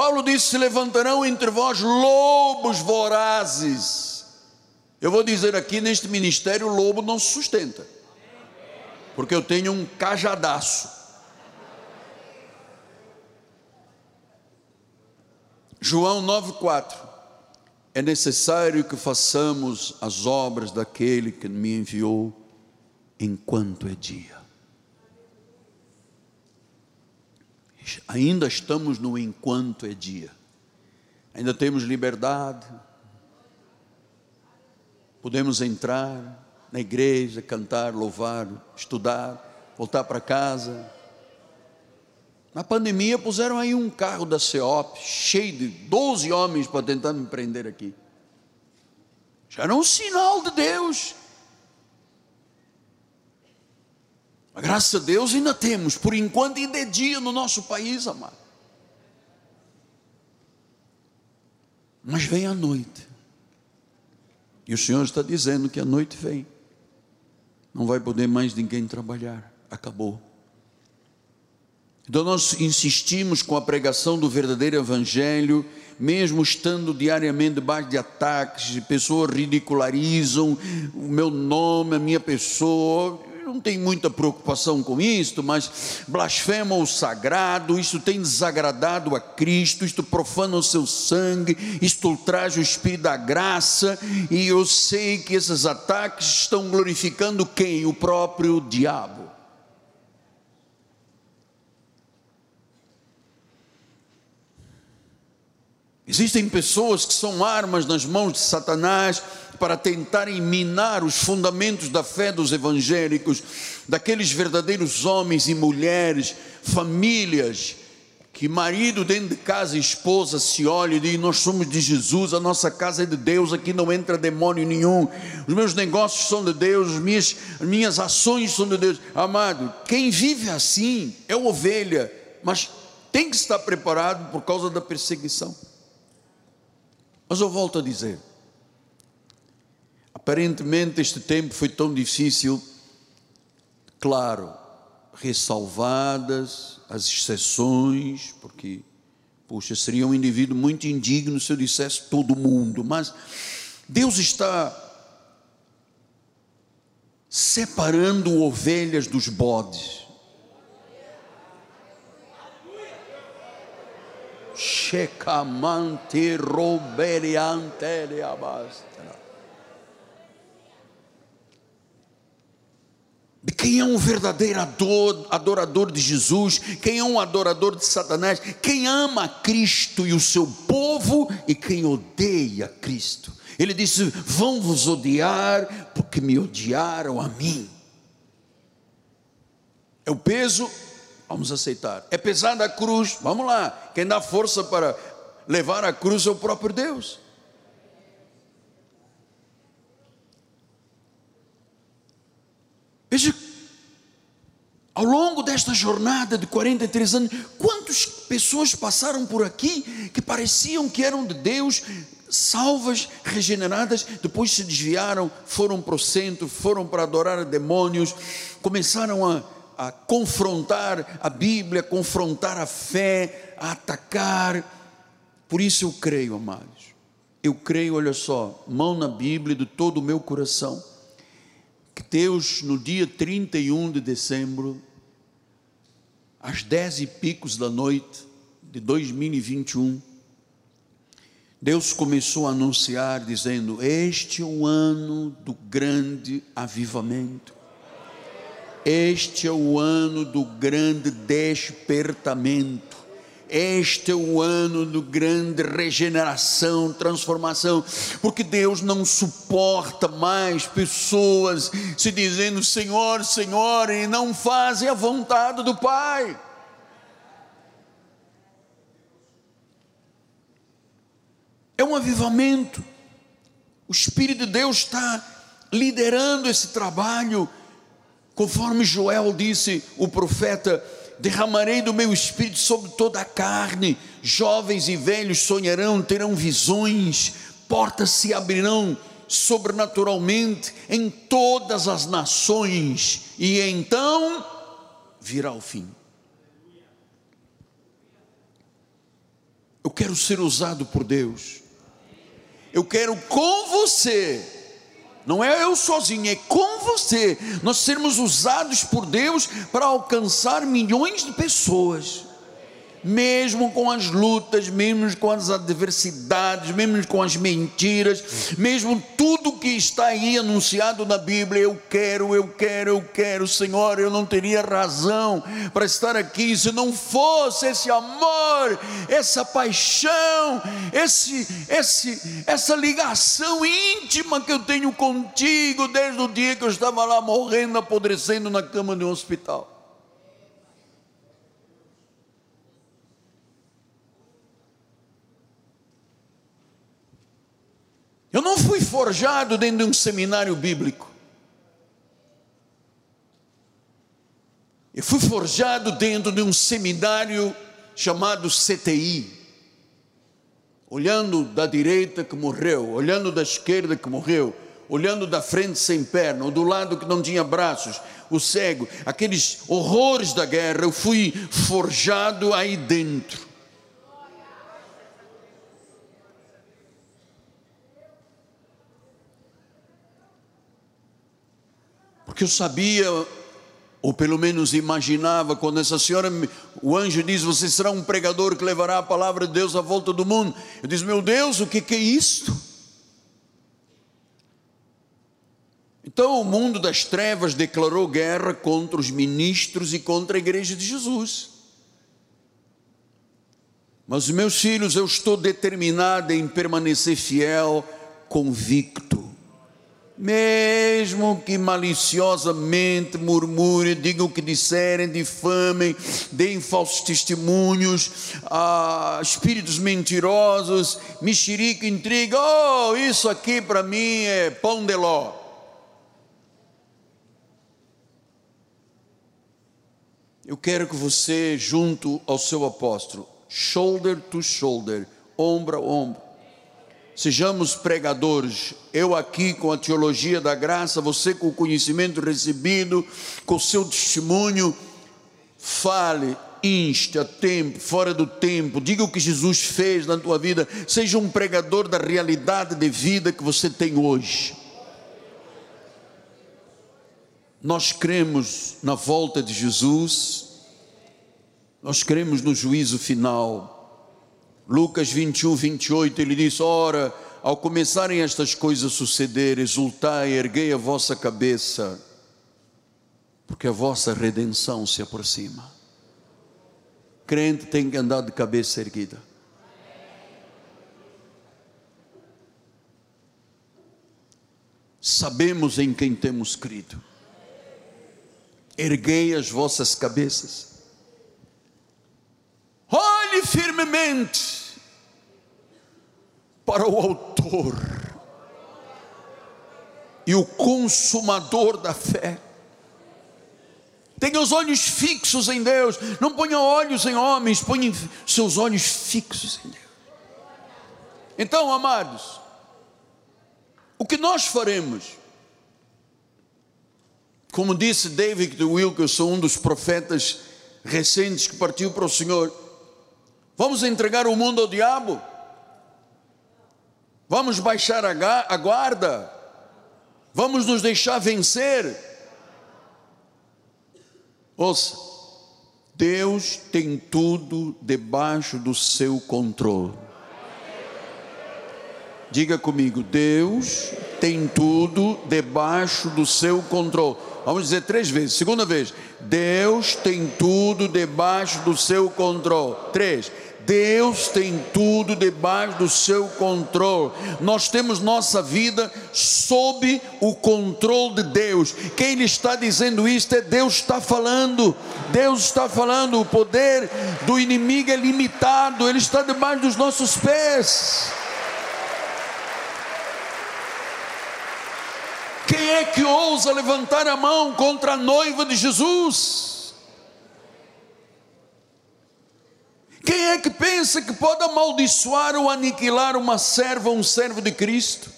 Paulo disse: se levantarão entre vós lobos vorazes. Eu vou dizer aqui neste ministério: o lobo não se sustenta, porque eu tenho um cajadaço. João 9,4 É necessário que façamos as obras daquele que me enviou enquanto é dia. Ainda estamos no enquanto é dia. Ainda temos liberdade. Podemos entrar na igreja, cantar, louvar, estudar, voltar para casa na pandemia puseram aí um carro da CEOP, cheio de 12 homens para tentar me prender aqui. Já era um sinal de Deus. Mas, graças a Deus ainda temos, por enquanto ainda é dia no nosso país, amado. Mas vem a noite. E o Senhor está dizendo que a noite vem. Não vai poder mais ninguém trabalhar. Acabou. Então nós insistimos com a pregação do verdadeiro Evangelho, mesmo estando diariamente debaixo de ataques, pessoas ridicularizam o meu nome, a minha pessoa. Não tenho muita preocupação com isto, mas blasfema o sagrado, isto tem desagradado a Cristo, isto profana o seu sangue, isto ultraja o Espírito da graça, e eu sei que esses ataques estão glorificando quem? O próprio diabo. Existem pessoas que são armas nas mãos de Satanás para tentarem minar os fundamentos da fé dos evangélicos, daqueles verdadeiros homens e mulheres, famílias, que marido dentro de casa esposa se olha e Nós somos de Jesus, a nossa casa é de Deus, aqui não entra demônio nenhum, os meus negócios são de Deus, as minhas, as minhas ações são de Deus. Amado, quem vive assim é ovelha, mas tem que estar preparado por causa da perseguição. Mas eu volto a dizer: aparentemente este tempo foi tão difícil, claro, ressalvadas as exceções, porque, puxa, seria um indivíduo muito indigno se eu dissesse todo mundo, mas Deus está separando ovelhas dos bodes. Shecamante roberiante abastra. Quem é um verdadeiro adorador de Jesus, quem é um adorador de Satanás, quem ama Cristo e o seu povo e quem odeia Cristo. Ele disse: Vão vos odiar porque me odiaram a mim. É o peso Vamos aceitar. É pesada a cruz, vamos lá. Quem dá força para levar a cruz é o próprio Deus. Veja, ao longo desta jornada de 43 anos, quantas pessoas passaram por aqui que pareciam que eram de Deus, salvas, regeneradas, depois se desviaram, foram para o centro, foram para adorar demônios, começaram a a confrontar a Bíblia, confrontar a fé, a atacar. Por isso eu creio, amados. Eu creio, olha só, mão na Bíblia de todo o meu coração, que Deus, no dia 31 de dezembro, às dez e picos da noite de 2021, Deus começou a anunciar, dizendo: Este é o ano do grande avivamento. Este é o ano do grande despertamento. Este é o ano do grande regeneração, transformação, porque Deus não suporta mais pessoas se dizendo Senhor, Senhor, e não fazem a vontade do Pai. É um avivamento. O Espírito de Deus está liderando esse trabalho, conforme Joel disse, o profeta: derramarei do meu espírito sobre toda a carne, jovens e velhos sonharão, terão visões, portas se abrirão sobrenaturalmente em todas as nações, e então virá o fim. Eu quero ser usado por Deus. Eu quero com você, não é eu sozinho, é com você, nós sermos usados por Deus para alcançar milhões de pessoas mesmo com as lutas, mesmo com as adversidades, mesmo com as mentiras, mesmo tudo que está aí anunciado na Bíblia, eu quero, eu quero, eu quero, Senhor, eu não teria razão para estar aqui se não fosse esse amor, essa paixão, esse, esse, essa ligação íntima que eu tenho contigo desde o dia que eu estava lá morrendo, apodrecendo na cama de um hospital. Eu não fui forjado dentro de um seminário bíblico. Eu fui forjado dentro de um seminário chamado CTI. Olhando da direita que morreu, olhando da esquerda que morreu, olhando da frente sem perna, ou do lado que não tinha braços, o cego, aqueles horrores da guerra, eu fui forjado aí dentro. Porque eu sabia, ou pelo menos imaginava, quando essa senhora, o anjo diz: Você será um pregador que levará a palavra de Deus à volta do mundo. Eu disse: Meu Deus, o que, que é isto? Então o mundo das trevas declarou guerra contra os ministros e contra a igreja de Jesus. Mas, meus filhos, eu estou determinado em permanecer fiel, convicto mesmo que maliciosamente murmurem, digam o que disserem, difamem, deem falsos testemunhos, ah, espíritos mentirosos, mexerica, intriga, oh, isso aqui para mim é pão de ló. Eu quero que você, junto ao seu apóstolo, shoulder to shoulder, ombro a ombro, Sejamos pregadores, eu aqui com a teologia da graça, você com o conhecimento recebido, com o seu testemunho, fale, inste a tempo, fora do tempo, diga o que Jesus fez na tua vida, seja um pregador da realidade de vida que você tem hoje. Nós cremos na volta de Jesus, nós cremos no juízo final Lucas 21, 28, ele diz: Ora, ao começarem estas coisas a suceder, exultai, erguei a vossa cabeça, porque a vossa redenção se aproxima. Crente tem que andar de cabeça erguida. Sabemos em quem temos crido. Erguei as vossas cabeças. Olhe firmemente para o Autor e o Consumador da fé. Tenha os olhos fixos em Deus, não ponha olhos em homens, ponha seus olhos fixos em Deus. Então, amados, o que nós faremos? Como disse David Wilkerson, um dos profetas recentes que partiu para o Senhor, vamos entregar o mundo ao diabo? Vamos baixar a guarda? Vamos nos deixar vencer? Ouça, Deus tem tudo debaixo do seu controle. Diga comigo, Deus tem tudo debaixo do seu controle. Vamos dizer três vezes. Segunda vez, Deus tem tudo debaixo do seu controle. Três. Deus tem tudo debaixo do seu controle. Nós temos nossa vida sob o controle de Deus. Quem lhe está dizendo isto é Deus está falando. Deus está falando. O poder do inimigo é limitado. Ele está debaixo dos nossos pés. Quem é que ousa levantar a mão contra a noiva de Jesus? Quem é que pensa que pode amaldiçoar ou aniquilar uma serva ou um servo de Cristo?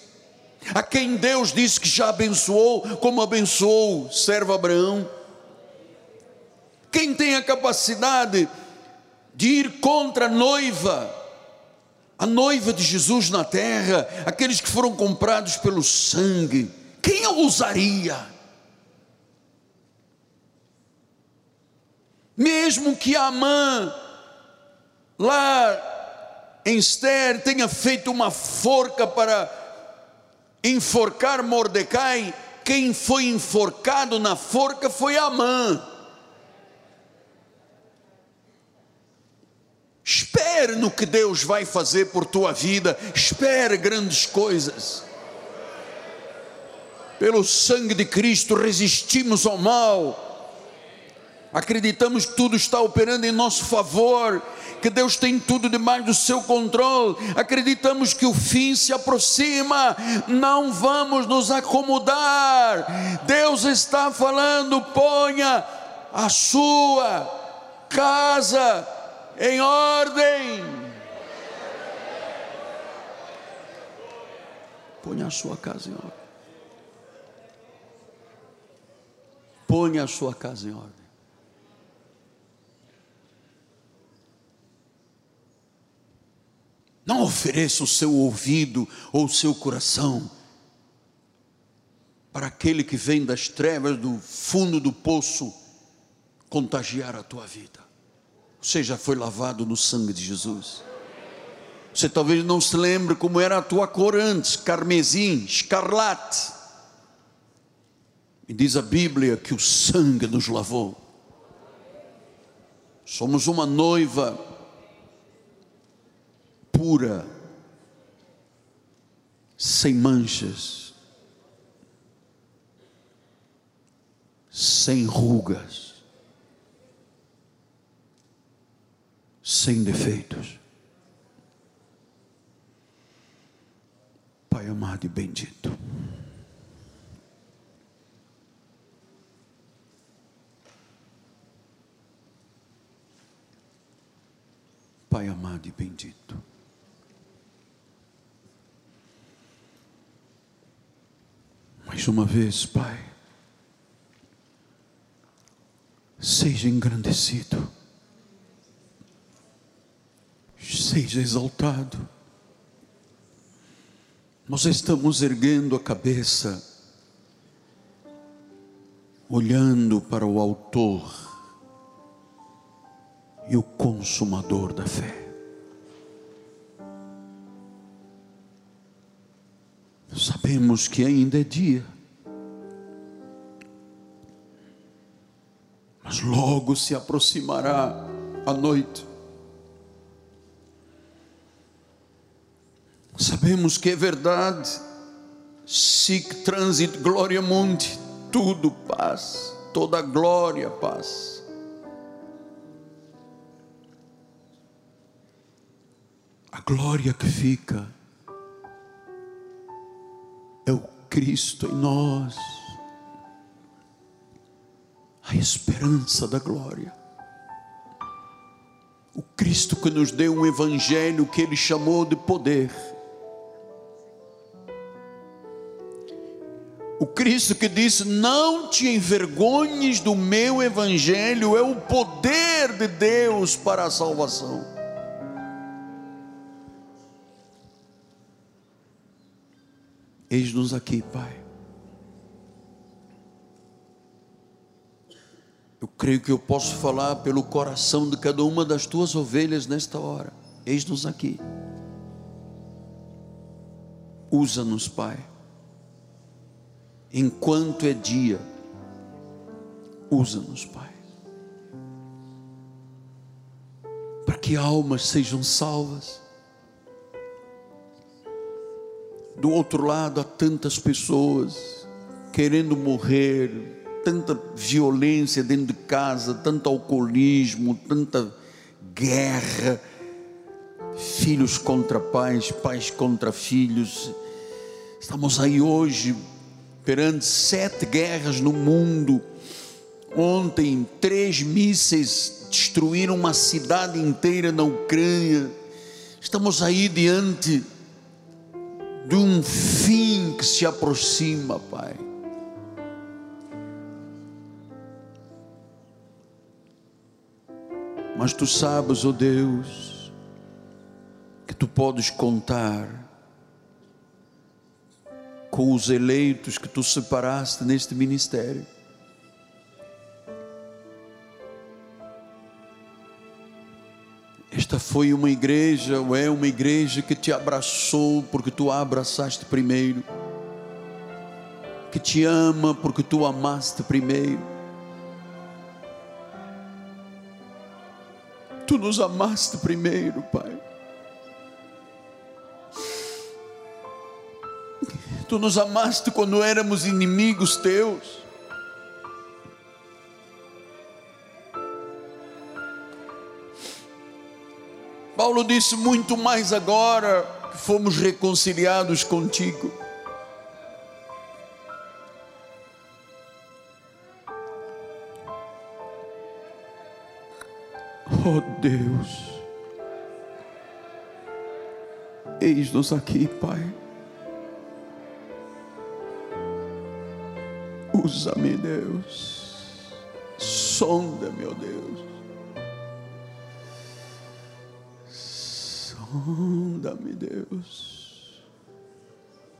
A quem Deus disse que já abençoou, como abençoou o servo Abraão? Quem tem a capacidade de ir contra a noiva, a noiva de Jesus na terra, aqueles que foram comprados pelo sangue, quem ousaria? Mesmo que a mãe lá em Esther tenha feito uma forca para enforcar Mordecai, quem foi enforcado na forca foi Amã. Espere no que Deus vai fazer por tua vida, espere grandes coisas. Pelo sangue de Cristo resistimos ao mal. Acreditamos que tudo está operando em nosso favor, que Deus tem tudo debaixo do seu controle. Acreditamos que o fim se aproxima. Não vamos nos acomodar. Deus está falando: ponha a sua casa em ordem. Ponha a sua casa em ordem. Ponha a sua casa em ordem. Não ofereça o seu ouvido ou o seu coração para aquele que vem das trevas, do fundo do poço, contagiar a tua vida. Você já foi lavado no sangue de Jesus. Você talvez não se lembre como era a tua cor antes, carmesim, escarlate. E diz a Bíblia que o sangue nos lavou. Somos uma noiva pura, sem manchas, sem rugas. sem defeitos. Pai amado e bendito. Pai amado e bendito. Mais uma vez, Pai, seja engrandecido seja exaltado. Nós estamos erguendo a cabeça, olhando para o Autor e o Consumador da fé. Sabemos que ainda é dia, mas logo se aproximará a noite. Sabemos que é verdade. Sic transit gloria mundi. Tudo paz, toda glória paz. A glória que fica Cristo em nós. A esperança da glória. O Cristo que nos deu um evangelho que ele chamou de poder O Cristo que disse: Não te envergonhes do meu evangelho, é o poder de Deus para a salvação. Eis-nos aqui, Pai. Eu creio que eu posso falar pelo coração de cada uma das tuas ovelhas nesta hora. Eis-nos aqui. Usa-nos, Pai enquanto é dia. Usa-nos, Pai, para que almas sejam salvas. Do outro lado, há tantas pessoas querendo morrer, tanta violência dentro de casa, tanto alcoolismo, tanta guerra, filhos contra pais, pais contra filhos. Estamos aí hoje perante sete guerras no mundo. Ontem, três mísseis destruíram uma cidade inteira na Ucrânia. Estamos aí diante de um fim que se aproxima, Pai. Mas tu sabes, ó oh Deus, que tu podes contar com os eleitos que tu separaste neste ministério. Esta foi uma igreja, ou é uma igreja que te abraçou porque tu a abraçaste primeiro, que te ama porque tu amaste primeiro Tu nos amaste primeiro, Pai. Tu nos amaste quando éramos inimigos teus. Paulo disse muito mais agora que fomos reconciliados contigo. Oh Deus, eis-nos aqui, Pai. Usa-me, Deus. Sonda, meu Deus. Sonda-me, Deus.